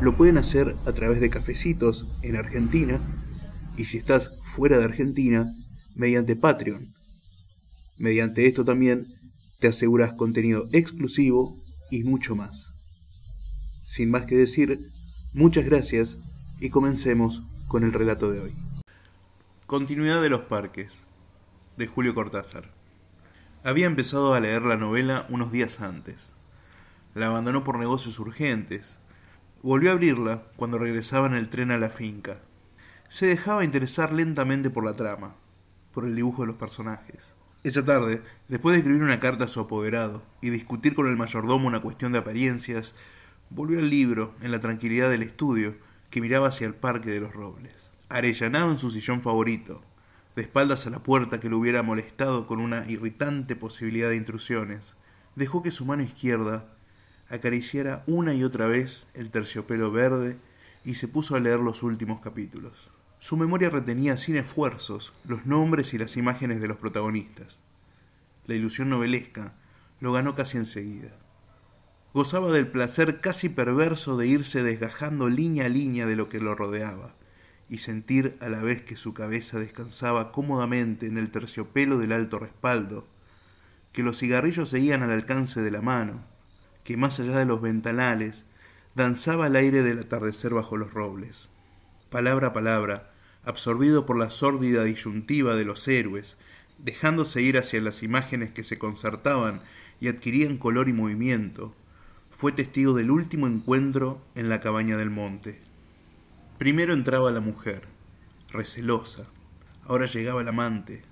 lo pueden hacer a través de cafecitos en Argentina y si estás fuera de Argentina, mediante Patreon. Mediante esto también te aseguras contenido exclusivo y mucho más. Sin más que decir, muchas gracias y comencemos con el relato de hoy. Continuidad de los parques, de Julio Cortázar. Había empezado a leer la novela unos días antes. La abandonó por negocios urgentes. Volvió a abrirla cuando regresaba en el tren a la finca. Se dejaba interesar lentamente por la trama, por el dibujo de los personajes. Esa tarde, después de escribir una carta a su apoderado y discutir con el mayordomo una cuestión de apariencias, volvió al libro en la tranquilidad del estudio que miraba hacia el parque de los robles. Arellanado en su sillón favorito, de espaldas a la puerta que lo hubiera molestado con una irritante posibilidad de intrusiones, dejó que su mano izquierda acariciara una y otra vez el terciopelo verde y se puso a leer los últimos capítulos. Su memoria retenía sin esfuerzos los nombres y las imágenes de los protagonistas. La ilusión novelesca lo ganó casi enseguida. Gozaba del placer casi perverso de irse desgajando línea a línea de lo que lo rodeaba y sentir a la vez que su cabeza descansaba cómodamente en el terciopelo del alto respaldo, que los cigarrillos seguían al alcance de la mano, que más allá de los ventanales danzaba el aire del atardecer bajo los robles. Palabra a palabra, absorbido por la sórdida disyuntiva de los héroes, dejándose ir hacia las imágenes que se concertaban y adquirían color y movimiento, fue testigo del último encuentro en la cabaña del monte. Primero entraba la mujer, recelosa. Ahora llegaba el amante,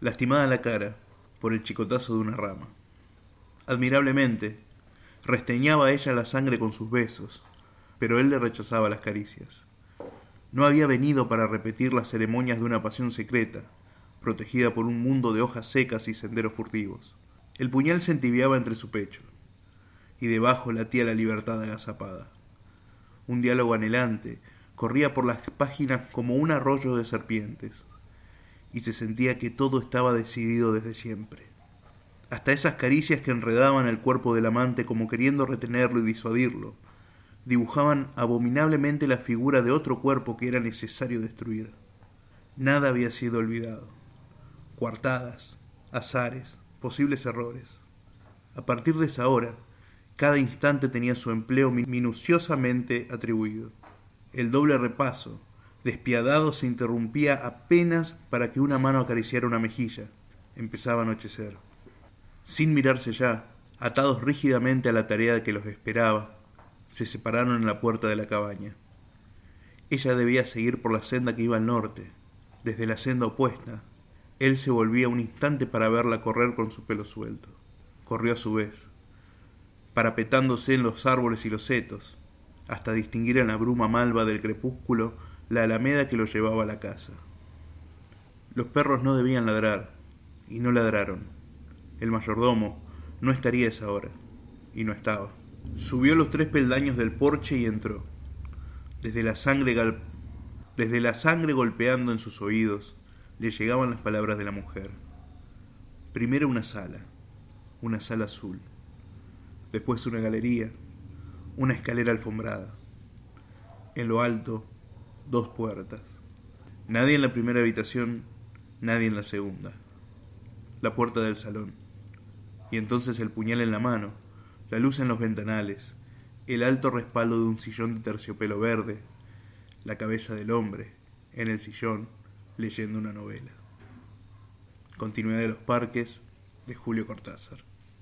lastimada la cara por el chicotazo de una rama. Admirablemente, resteñaba ella la sangre con sus besos, pero él le rechazaba las caricias. No había venido para repetir las ceremonias de una pasión secreta, protegida por un mundo de hojas secas y senderos furtivos. El puñal se entibiaba entre su pecho, y debajo latía la libertad agazapada. Un diálogo anhelante, corría por las páginas como un arroyo de serpientes, y se sentía que todo estaba decidido desde siempre. Hasta esas caricias que enredaban el cuerpo del amante como queriendo retenerlo y disuadirlo, dibujaban abominablemente la figura de otro cuerpo que era necesario destruir. Nada había sido olvidado. Cuartadas, azares, posibles errores. A partir de esa hora, cada instante tenía su empleo minuciosamente atribuido. El doble repaso, despiadado, se interrumpía apenas para que una mano acariciara una mejilla. Empezaba a anochecer. Sin mirarse ya, atados rígidamente a la tarea que los esperaba, se separaron en la puerta de la cabaña. Ella debía seguir por la senda que iba al norte. Desde la senda opuesta, él se volvía un instante para verla correr con su pelo suelto. Corrió a su vez, parapetándose en los árboles y los setos, hasta distinguir en la bruma malva del crepúsculo la alameda que lo llevaba a la casa. Los perros no debían ladrar, y no ladraron. El mayordomo no estaría esa hora, y no estaba. Subió los tres peldaños del porche y entró. Desde la sangre, Desde la sangre golpeando en sus oídos, le llegaban las palabras de la mujer. Primero una sala, una sala azul. Después una galería, una escalera alfombrada. En lo alto, dos puertas. Nadie en la primera habitación, nadie en la segunda. La puerta del salón. Y entonces el puñal en la mano, la luz en los ventanales, el alto respaldo de un sillón de terciopelo verde, la cabeza del hombre en el sillón leyendo una novela. Continuidad de los parques de Julio Cortázar.